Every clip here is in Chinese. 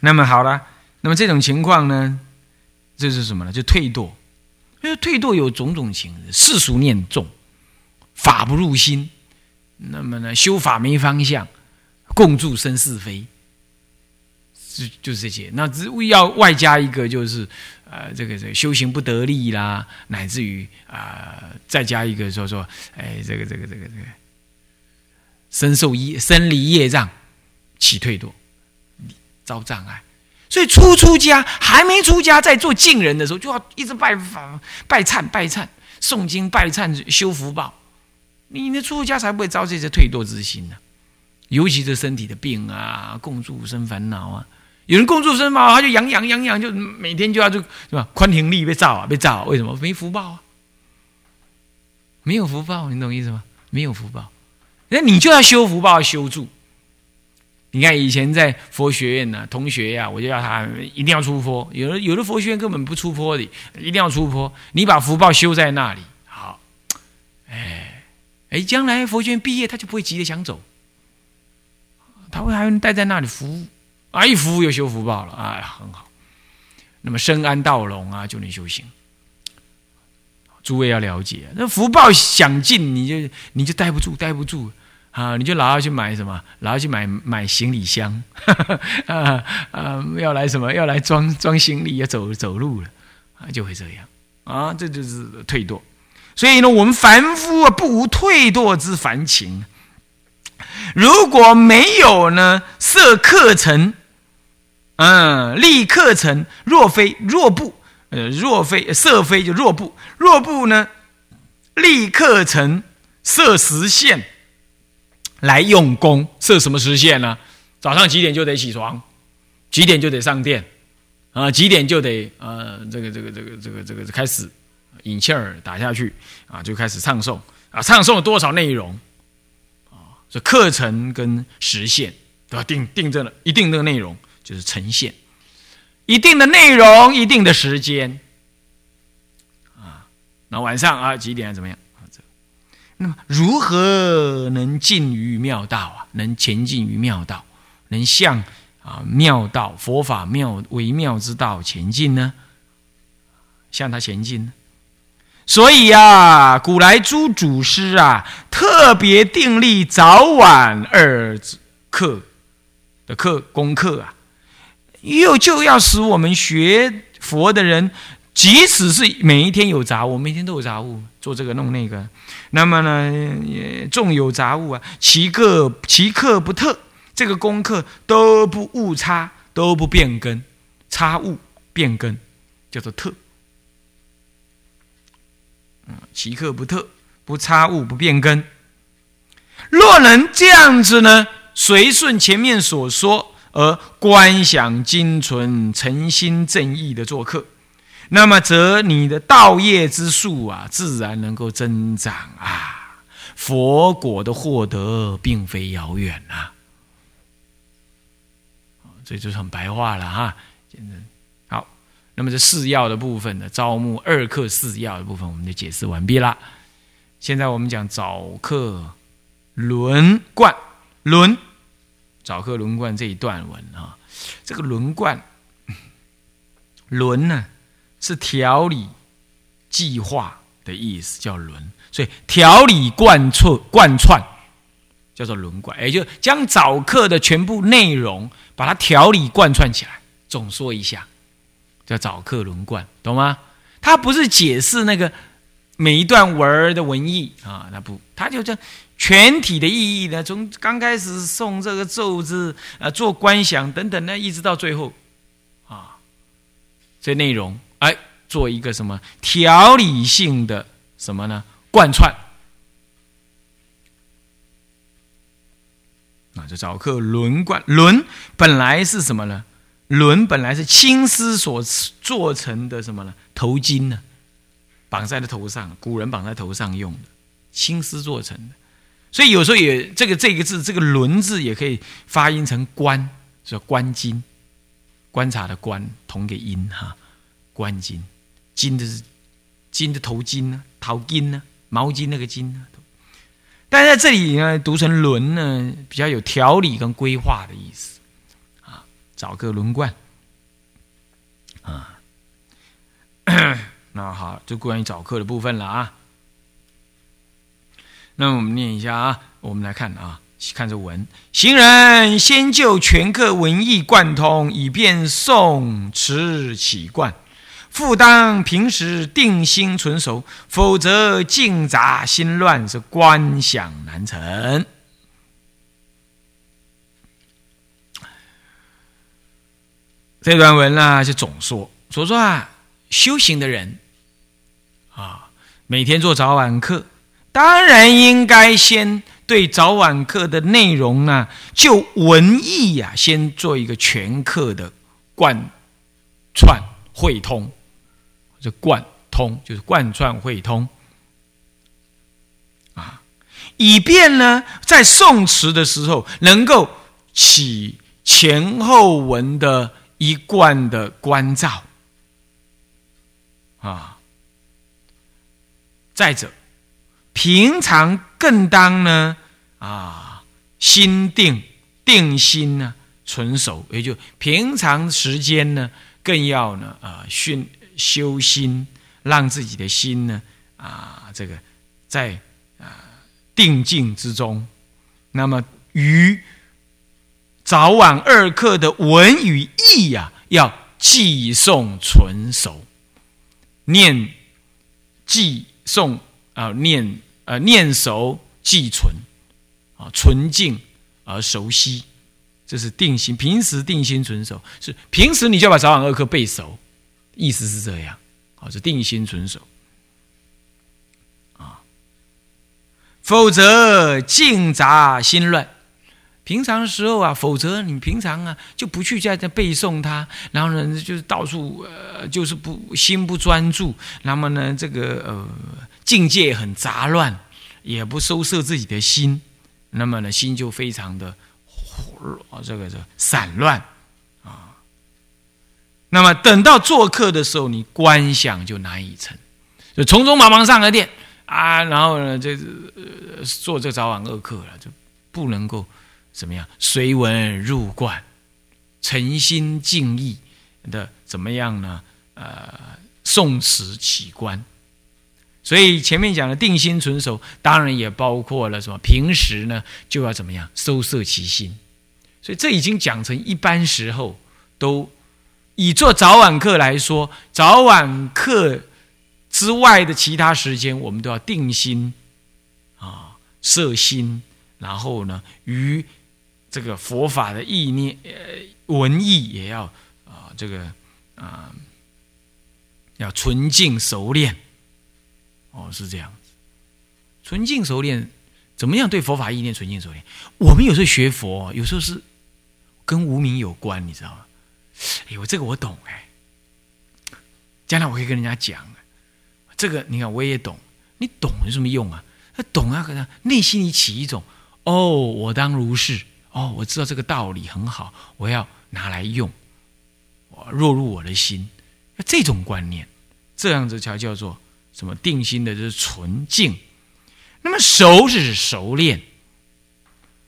那么好了，那么这种情况呢，这是什么呢？就退堕。因为退堕有种种情，世俗念重，法不入心。那么呢，修法没方向，共住生是非，就就是这些。那只要外加一个，就是呃，这个这个修行不得力啦，乃至于啊，再加一个说说，哎，这个这个这个这个，身受业生离业障，起退堕，遭障碍。所以初出家还没出家，在做敬人的时候，就要一直拜法、拜忏、拜忏、诵经、拜忏、修福报。你那出家才不会遭这些退堕之心呢。尤其是身体的病啊，共住生烦恼啊。有人共住生烦恼，他就养养养养，就每天就要就是吧？宽庭力被造啊，被造。为什么？没福报啊，没有福报，你懂意思吗？没有福报，那你就要修福报，修住。你看以前在佛学院呢，同学呀，我就要他一定要出坡。有的有的佛学院根本不出坡的，一定要出坡。你把福报修在那里，好，哎哎，将来佛学院毕业，他就不会急着想走，他会还能待在那里服务啊，一服务又修福报了，哎，很好。那么深安道隆啊，就能修行。诸位要了解，那福报想尽，你就你就待不住，待不住。啊，你就老要去买什么？老要去买买行李箱，啊啊，要来什么？要来装装行李，要走走路了，啊，就会这样啊，这就是退堕。所以呢，我们凡夫啊，不无退堕之凡情。如果没有呢，设课程，嗯，立课程，若非若不，呃，若非设非就若不，若不呢，立课程，设时限。来用功设什么时限呢？早上几点就得起床，几点就得上殿，啊，几点就得呃，这个这个这个这个这个开始引气儿打下去啊，就开始唱诵啊，唱诵了多少内容啊？这课程跟时限都要定定这了一定的内容就是呈现一定的内容，一定的时间啊。那晚上啊几点怎么样？那么如何能进于妙道啊？能前进于妙道，能向啊妙道佛法妙微妙之道前进呢？向他前进呢？所以啊，古来诸祖师啊，特别订立早晚二课的课功课啊，又就要使我们学佛的人。即使是每一天有杂物，每天都有杂物，做这个弄那个，那么呢，也纵有杂物啊，其个其课不特，这个功课都不误差，都不变更，差误变更，叫做特。其课不特，不差误，不变更。若能这样子呢，随顺前面所说而观想精纯、诚心正意的做客。那么，则你的道业之数啊，自然能够增长啊，佛果的获得并非遥远呐。这就是很白话了哈。好，那么这四要的部分呢，招募二课四要的部分，我们就解释完毕了。现在我们讲早课轮贯轮早课轮贯这一段文啊，这个轮贯轮呢？是条理计划的意思，叫轮，所以条理贯彻贯穿，叫做轮贯，也就将早课的全部内容把它条理贯穿起来，总说一下，叫早课轮贯，懂吗？它不是解释那个每一段文儿的文意啊，那不，它就这全体的意义呢，从刚开始送这个咒字啊，做观想等等呢，一直到最后啊，这内容。哎，做一个什么条理性的什么呢？贯穿啊，这早课轮贯轮本来是什么呢？轮本来是青丝所做成的什么呢？头巾呢？绑在了头上，古人绑在头上用的青丝做成的，所以有时候也这个这个字，这个轮字也可以发音成观，是观巾，观察的观，同个音哈。冠巾，巾的是巾的头巾呢，头巾呢，毛巾那个巾呢。但在这里呢，读成轮呢，比较有条理跟规划的意思啊。早课轮冠啊。那好，就关于早课的部分了啊。那我们念一下啊，我们来看啊，看这文：行人先就全课文艺贯通，以便诵持起贯。复当平时定心存熟，否则静杂心乱，是观想难成。这段文呢，是总说说说啊，修行的人啊，每天做早晚课。当然应该先对早晚课的内容呢，就文艺呀，先做一个全课的贯穿汇通，这贯通就是贯穿会通啊，以便呢在宋词的时候能够起前后文的一贯的关照啊。再者。平常更当呢啊，心定定心呢，纯熟，也就平常时间呢，更要呢啊训修心，让自己的心呢啊这个在啊定境之中。那么于早晚二课的文与义呀，要记诵纯熟，念记诵啊念。呃，念熟记存，啊，纯净而熟悉，这是定心。平时定心存守，是平时你就把早晚二课背熟，意思是这样，啊，是定心存守，啊，否则静杂心乱。平常的时候啊，否则你平常啊就不去在这背诵它，然后呢就是到处呃就是不心不专注，那么呢这个呃。境界很杂乱，也不收摄自己的心，那么呢，心就非常的，这个这散乱。那么等到做客的时候，你观想就难以成，就匆匆忙忙上了殿啊，然后呢，这呃做这早晚二课了，就不能够怎么样随文入观，诚心敬意的怎么样呢？呃，诵持起观。所以前面讲的定心存守，当然也包括了什么？平时呢就要怎么样收摄其心。所以这已经讲成一般时候都以做早晚课来说，早晚课之外的其他时间，我们都要定心啊，摄心，然后呢，于这个佛法的意念呃文艺也要啊这个啊要纯净熟练。哦，是这样子，纯净熟练，怎么样对佛法意念纯净熟练？我们有时候学佛，有时候是跟无名有关，你知道吗？哎呦，这个我懂哎，将来我可以跟人家讲，这个你看我也懂，你懂有什么用啊？他懂啊，可能内心里起一种哦，我当如是哦，我知道这个道理很好，我要拿来用，我落入我的心，那这种观念，这样子才叫做。什么定心的，就是纯净。那么熟是熟练，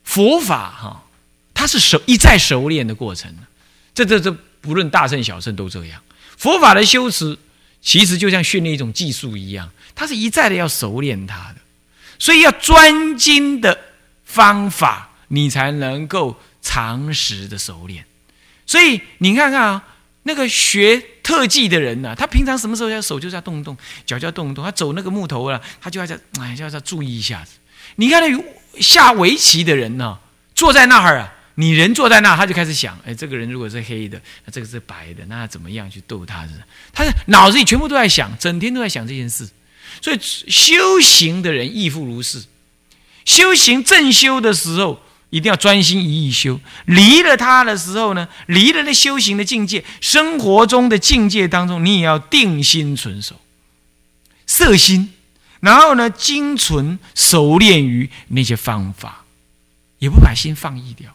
佛法哈，它是熟一再熟练的过程。这这这，不论大圣小圣都这样。佛法的修持，其实就像训练一种技术一样，它是一再的要熟练它的。所以要专精的方法，你才能够长时的熟练。所以你看看啊。那个学特技的人呢，他平常什么时候要手就是要动一动，脚就要动一动。他走那个木头了，他就要在哎，就要在注意一下子。你看那下围棋的人呢，坐在那儿啊，你人坐在那，他就开始想：哎，这个人如果是黑的，那这个是白的，那怎么样去逗他？是？他的脑子里全部都在想，整天都在想这件事。所以修行的人亦复如是，修行正修的时候。一定要专心一意修，离了他的时候呢，离了那修行的境界，生活中的境界当中，你也要定心存守，色心，然后呢，精纯熟练于那些方法，也不把心放逸掉。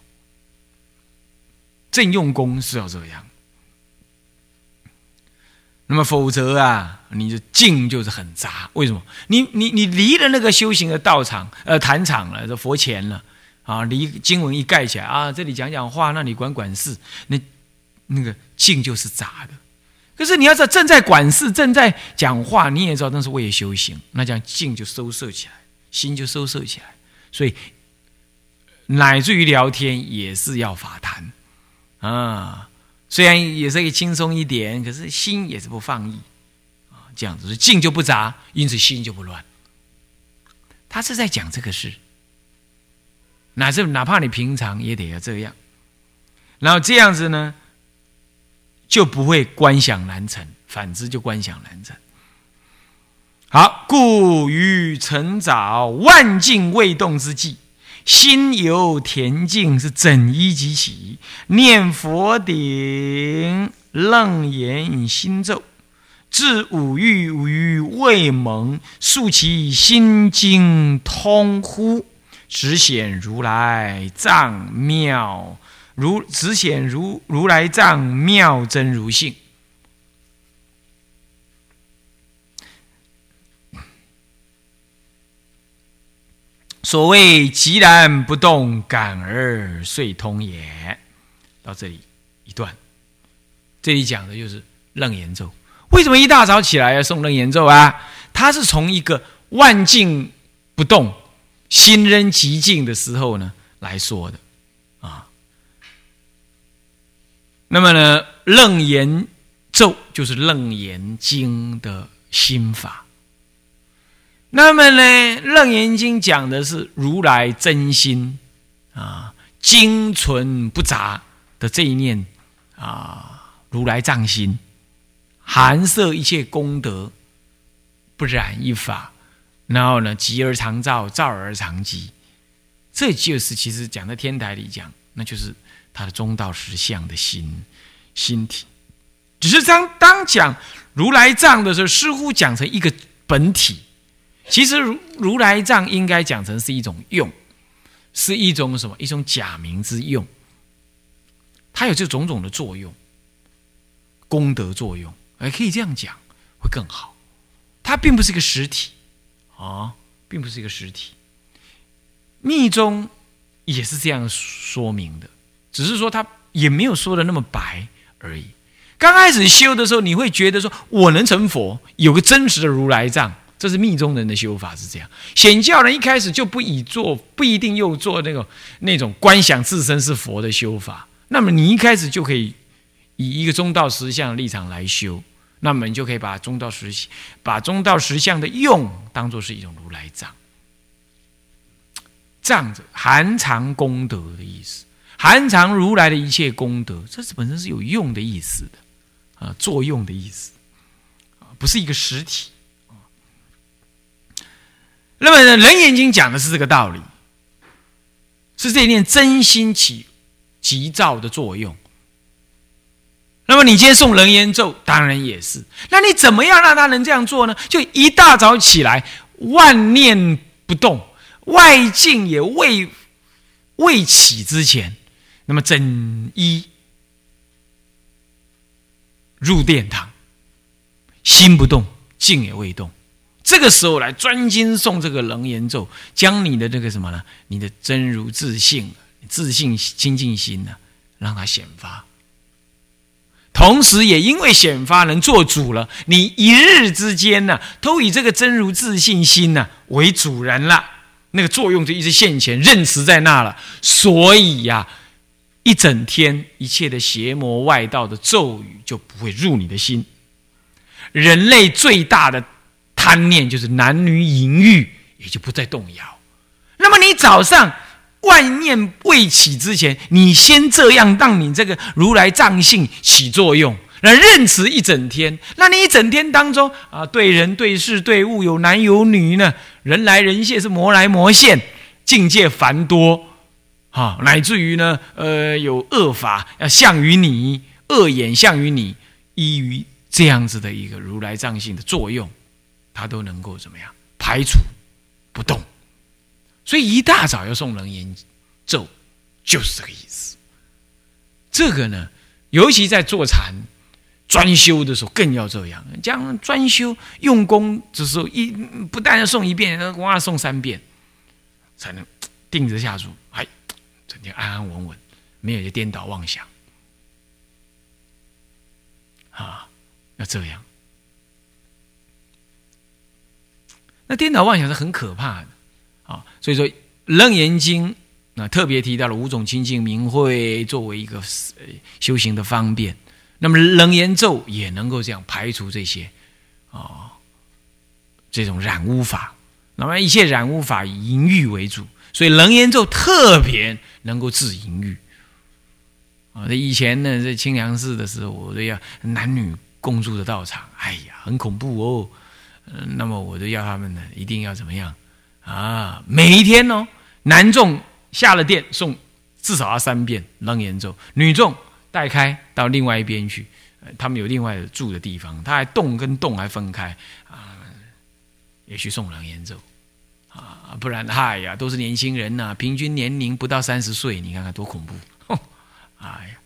正用功是要这样，那么否则啊，你的静就是很杂。为什么？你你你离了那个修行的道场，呃，坛场了，这佛前了。啊，离经文一盖起来啊，这里讲讲话，那里管管事，那那个静就是杂的。可是你要说，正在管事、正在讲话，你也知道那是为了修行。那这样静就收摄起来，心就收摄起来。所以，乃至于聊天也是要法谈啊。虽然也是可以轻松一点，可是心也是不放逸啊。这样子，静就不杂，因此心就不乱。他是在讲这个事，哪是哪怕你平常也得要这样。然后这样子呢？就不会观想难成，反之就观想难成。好，故于成早万境未动之际，心由恬静，是整一即起，念佛顶楞严心咒，至五欲于未蒙，速其心经通乎，直显如来藏妙。如只显如如来藏妙真如性，所谓寂然不动，感而遂通也。到这里一段，这里讲的就是楞严咒。为什么一大早起来要诵楞严咒啊？它是从一个万境不动、心仍极静的时候呢来说的啊。那么呢，《楞严咒》就是《楞严经》的心法。那么呢，《楞严经》讲的是如来真心啊，精纯不杂的这一念啊，如来藏心，含摄一切功德，不染一法。然后呢，集而常照，照而常寂。这就是其实讲在天台里讲，那就是。他的中道实相的心心体，只是当当讲如来藏的时候，似乎讲成一个本体。其实如如来藏应该讲成是一种用，是一种什么？一种假名之用。它有这种种的作用，功德作用，哎，可以这样讲会更好。它并不是一个实体啊，并不是一个实体。密宗也是这样说明的。只是说他也没有说的那么白而已。刚开始修的时候，你会觉得说我能成佛，有个真实的如来藏，这是密宗人的修法是这样。显教人一开始就不以做，不一定又做那个那种观想自身是佛的修法。那么你一开始就可以以一个中道实相的立场来修，那么你就可以把中道实把中道实相的用当做是一种如来藏，藏着含藏功德的意思。含藏如来的一切功德，这是本身是有用的意思的，啊，作用的意思，不是一个实体。那么呢，《人眼经》讲的是这个道理，是这一念真心起急躁的作用。那么你今天诵人言咒，当然也是。那你怎么样让他能这样做呢？就一大早起来，万念不动，外境也未未起之前。那么整一入殿堂，心不动，静也未动。这个时候来专心诵这个楞严咒，将你的这个什么呢？你的真如自信、自信清净心呢，让它显发。同时，也因为显发能做主了，你一日之间呢，都以这个真如自信心呢为主人了，那个作用就一直现前，认识在那了。所以呀。一整天，一切的邪魔外道的咒语就不会入你的心。人类最大的贪念就是男女淫欲，也就不再动摇。那么你早上万念未起之前，你先这样，让你这个如来藏性起作用，来认持一整天。那你一整天当中啊，对人对事对物有男有女呢，人来人现是魔来魔现，境界繁多。啊，乃至于呢，呃，有恶法要向于你，恶眼向于你，依于这样子的一个如来藏性的作用，他都能够怎么样排除不动。所以一大早要送楞严咒，就是这个意思。这个呢，尤其在坐禅专修的时候，更要这样。这样专修用功的时候，一不但要诵一遍，要往诵三遍，才能定得下住。哎。整天安安稳稳，没有就颠倒妄想。啊要这样。那颠倒妄想是很可怕的啊，所以说《楞严经》那特别提到了五种清净明慧作为一个修行的方便，那么楞严咒也能够这样排除这些啊这种染污法。那么一切染污法以淫欲为主，所以楞严咒特别能够治淫欲啊。这以前呢，在清凉寺的时候，我都要男女共住的道场，哎呀，很恐怖哦。嗯，那么我就要他们呢，一定要怎么样啊？每一天哦，男众下了殿送至少要三遍楞严咒，女众带开到另外一边去，他们有另外的住的地方，他还洞跟洞还分开啊，也去送楞严咒啊，不然嗨呀，都是年轻人呐，平均年龄不到三十岁，你看看多恐怖！哎呀，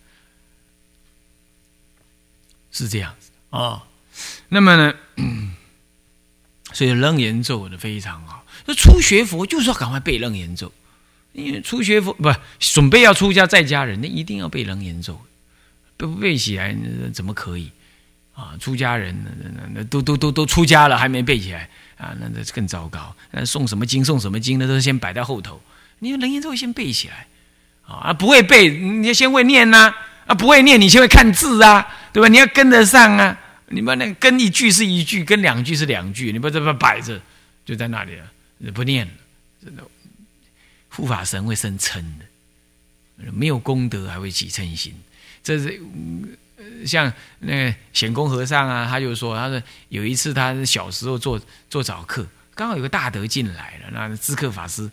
是这样子啊。那么呢？所以楞严咒的非常好。那初学佛就是要赶快背楞严咒，因为初学佛不准备要出家在家人，那一定要背楞严咒，不背起来怎么可以啊？出家人那那那都都都都出家了还没背起来啊？那那更糟糕。那送什么经送什么经，那都是先摆在后头。你要楞严咒先背起来啊！不会背，你要先会念呐啊！不会念，你先会看字啊，对吧？你要跟得上啊。你们那跟一句是一句，跟两句是两句，你不这么摆着，就在那里了，不念了，真的，护法神会生嗔的，没有功德还会起嗔心。这是像那个显公和尚啊，他就说，他说有一次他小时候做做早课，刚好有个大德进来了，那知客法师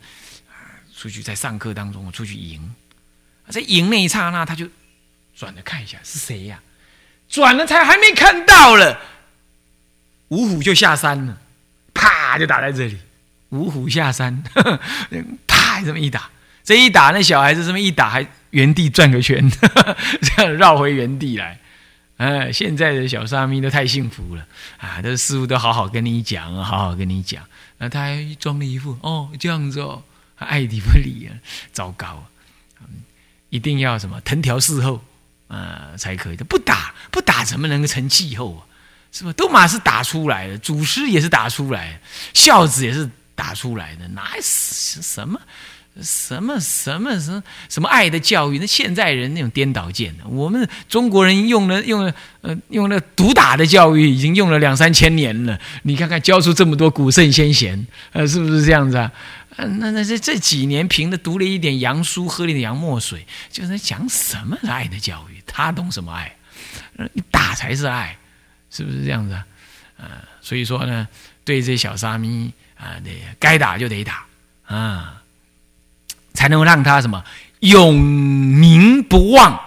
出去在上课当中我出去迎，在迎那一刹那，他就转着看一下是谁呀？转了才还没看到了，五虎就下山了，啪就打在这里。五虎下山，啪这么一打，这一打那小孩子这么一打，还原地转个圈，这样绕回原地来。哎，现在的小沙弥都太幸福了啊！都师傅都好好跟你讲，好好跟你讲。那他还装了一副哦这样子哦，爱理不理啊，糟糕！一定要什么藤条伺候。啊，才可以的。不打不打，怎么能够成气候啊？是不？都马是打出来的，祖师也是打出来，孝子也是打出来的，哪什什么什么什么什么什么爱的教育？那现在人那种颠倒见的，我们中国人用了用了呃用了毒打的教育，已经用了两三千年了。你看看教出这么多古圣先贤，呃，是不是这样子啊？那那这这几年凭的读了一点洋书，喝了点洋墨水，就在讲什么是爱的教育？他懂什么爱？你打才是爱，是不是这样子啊？呃，所以说呢，对这小沙弥啊，得该打就得打啊，才能让他什么永铭不忘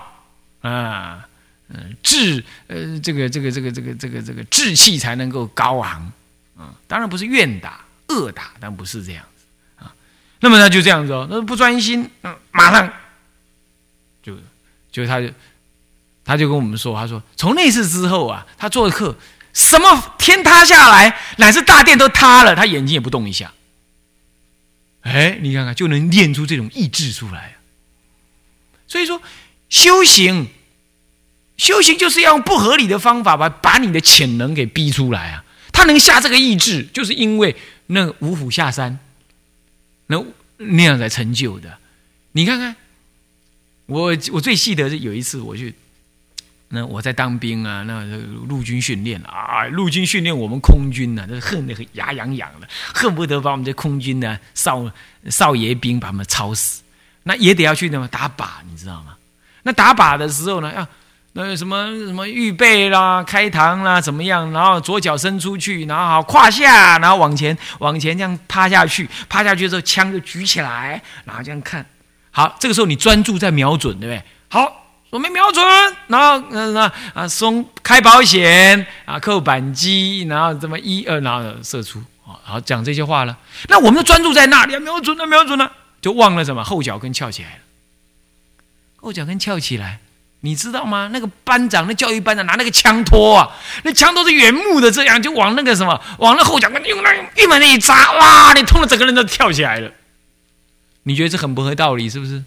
啊，嗯，志呃，这个这个这个这个这个这个志气才能够高昂啊。当然不是愿打恶打，但不是这样。那么他就这样子哦，那不专心，嗯，马上就就他就他就跟我们说，他说从那次之后啊，他做的课什么天塌下来，乃至大殿都塌了，他眼睛也不动一下。哎，你看看就能练出这种意志出来。所以说修行，修行就是要用不合理的方法把把你的潜能给逼出来啊。他能下这个意志，就是因为那五虎下山。那那样才成就的，你看看，我我最记得是有一次我去，那我在当兵啊，那陆军训练啊，陆军训练我们空军呢，都恨得牙痒痒的，恨不得把我们这空军呢少少爷兵把他们操死，那也得要去那么打靶，你知道吗？那打靶的时候呢，要。那什么什么预备啦，开膛啦，怎么样？然后左脚伸出去，然后好胯下，然后往前往前这样趴下去，趴下去之后枪就举起来，然后这样看。好，这个时候你专注在瞄准，对不对？好，我们瞄准，然后那那啊松开保险啊扣扳机，然后这么一二，然后射出啊。好，讲这些话了。那我们就专注在那里，瞄准了，瞄准了，就忘了什么后脚跟翘起来了，后脚跟翘起来。你知道吗？那个班长，那教育班长拿那个枪托啊，那枪托是原木的，这样就往那个什么，往那后脚跟用那一门那一扎，哇！你痛的整个人都跳起来了。你觉得这很不合道理，是不是？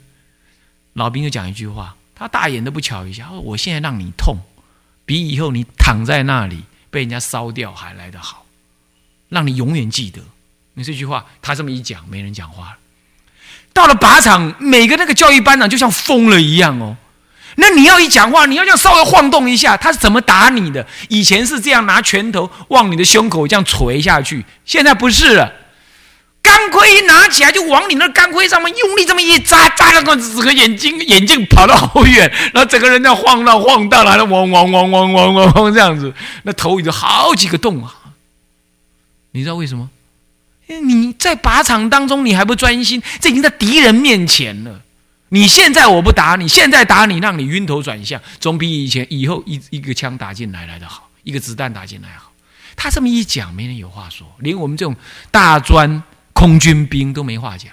老兵就讲一句话，他大眼都不瞧一下，我现在让你痛，比以后你躺在那里被人家烧掉还来得好，让你永远记得。你这句话，他这么一讲，没人讲话了。到了靶场，每个那个教育班长就像疯了一样哦。那你要一讲话，你要这样稍微晃动一下，他是怎么打你的？以前是这样拿拳头往你的胸口这样捶下去，现在不是了。钢盔一拿起来就往你那钢盔上面用力这么一扎，扎了个整个眼睛眼镜跑到好远，然后整个人在晃荡晃荡，然后汪汪汪汪汪汪汪这样子，那头已经好几个洞啊！你知道为什么？你在靶场当中，你还不专心，这已经在敌人面前了。你现在我不打你，现在打你，让你晕头转向，总比以前以后一一个枪打进来来的好，一个子弹打进来好。他这么一讲，没人有话说，连我们这种大专空军兵都没话讲。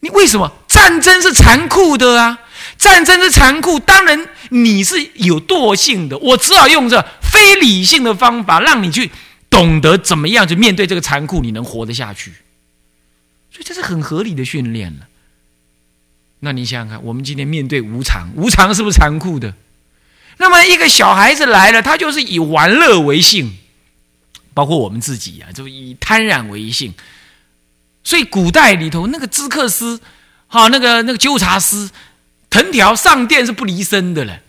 你为什么？战争是残酷的啊！战争是残酷，当然你是有惰性的，我只好用这非理性的方法，让你去。懂得怎么样去面对这个残酷，你能活得下去，所以这是很合理的训练了。那你想想看，我们今天面对无常，无常是不是残酷的？那么一个小孩子来了，他就是以玩乐为性，包括我们自己啊，就以贪婪为性。所以古代里头那个知客司，哈，那个那个纠察司，藤条上殿是不离身的了。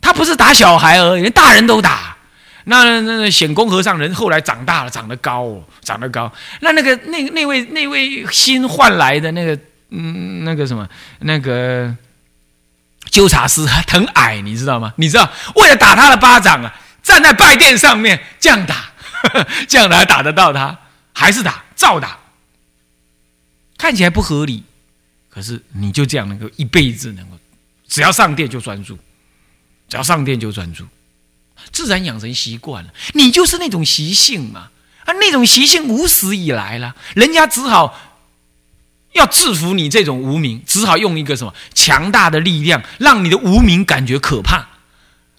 他不是打小孩而已，连大人都打。那那显公和尚人后来长大了，长得高，哦，长得高。那那个那那位那位新换来的那个嗯那个什么那个纠察师很矮，你知道吗？你知道为了打他的巴掌啊，站在拜殿上面这样打，这样来打得到他，还是打，照打。看起来不合理，可是你就这样能够一辈子能够，只要上殿就专注，只要上殿就专注。自然养成习惯了，你就是那种习性嘛，啊，那种习性无始以来了，人家只好要制服你这种无名，只好用一个什么强大的力量，让你的无名感觉可怕，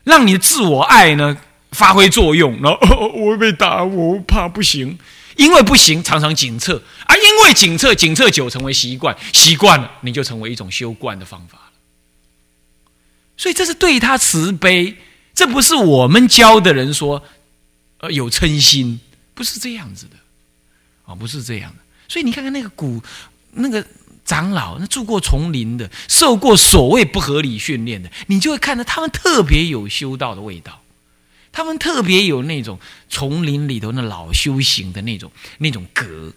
让你的自我爱呢发挥作用，然后我会被打，我怕不行，因为不行，常常警策，啊，因为警策，警策久成为习惯，习惯了，你就成为一种修惯的方法，所以这是对他慈悲。这不是我们教的人说，呃，有嗔心，不是这样子的，啊，不是这样的。所以你看看那个古那个长老，那住过丛林的，受过所谓不合理训练的，你就会看到他们特别有修道的味道，他们特别有那种丛林里头那老修行的那种那种格，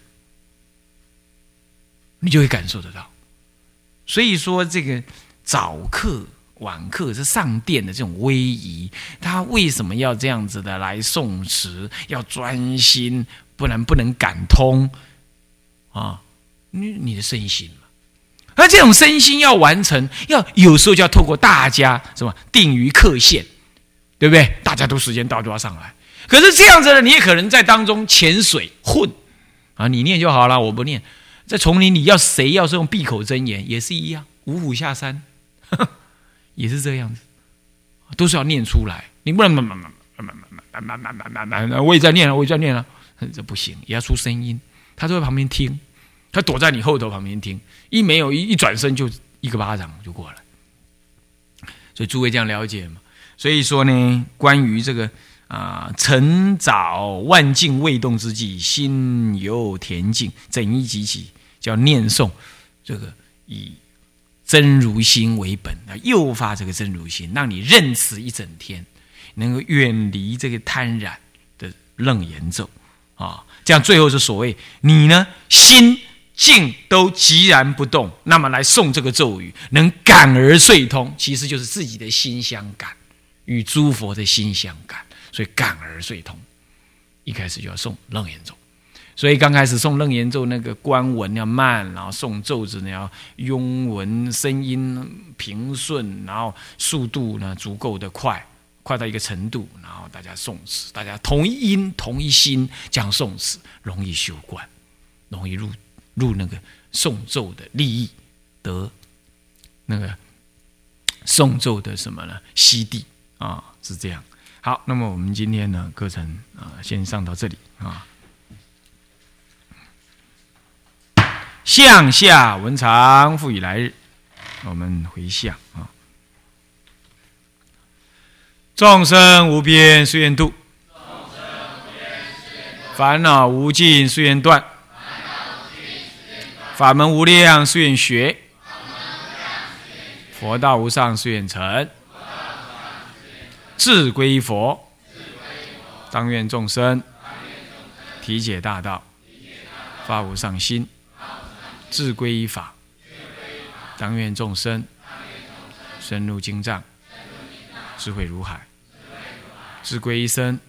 你就会感受得到。所以说，这个早课。晚课是上殿的这种威仪，他为什么要这样子的来诵词？要专心，不然不能感通啊！你你的身心嘛，而这种身心要完成，要有时候就要透过大家什么定于刻线，对不对？大家都时间到就要上来。可是这样子呢，你也可能在当中潜水混啊！你念就好了，我不念。在丛林里要谁要是用闭口真言，也是一样，五虎下山。也是这样子，都是要念出来。你不能慢慢慢慢慢慢慢慢慢慢慢慢，我也在念了，我也在念了，这不行，也要出声音。他就在旁边听，他躲在你后头旁边听，一没有一一转身就一个巴掌就过来。所以诸位这样了解嘛？所以说呢，关于这个啊，晨早万境未动之际，心由恬静，整一集起，叫念诵这个以。真如心为本，啊诱发这个真如心，让你认识一整天，能够远离这个贪染的楞严咒啊，这样最后是所谓你呢心静都寂然不动，那么来诵这个咒语，能感而遂通，其实就是自己的心相感，与诸佛的心相感，所以感而遂通，一开始就要诵楞严咒。所以刚开始诵楞严咒，那个观文要慢，然后诵咒子呢要庸文，声音平顺，然后速度呢足够的快，快到一个程度，然后大家诵词，大家同一音同一心讲诵词，容易修观，容易入入那个诵咒的利益，得那个诵咒的什么呢？悉地啊，是这样。好，那么我们今天呢课程啊，先上到这里啊。向下文长复以来日，我们回向啊。众生无边誓愿度，烦恼无尽誓愿断，法门无量誓愿学，佛道无上誓愿成，志归佛，当愿众生。体解大道，发无上心，志归依法，当愿众生。深入经藏，智慧如海。志归一生，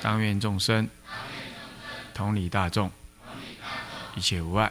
当愿众生。同理大众，一切无碍。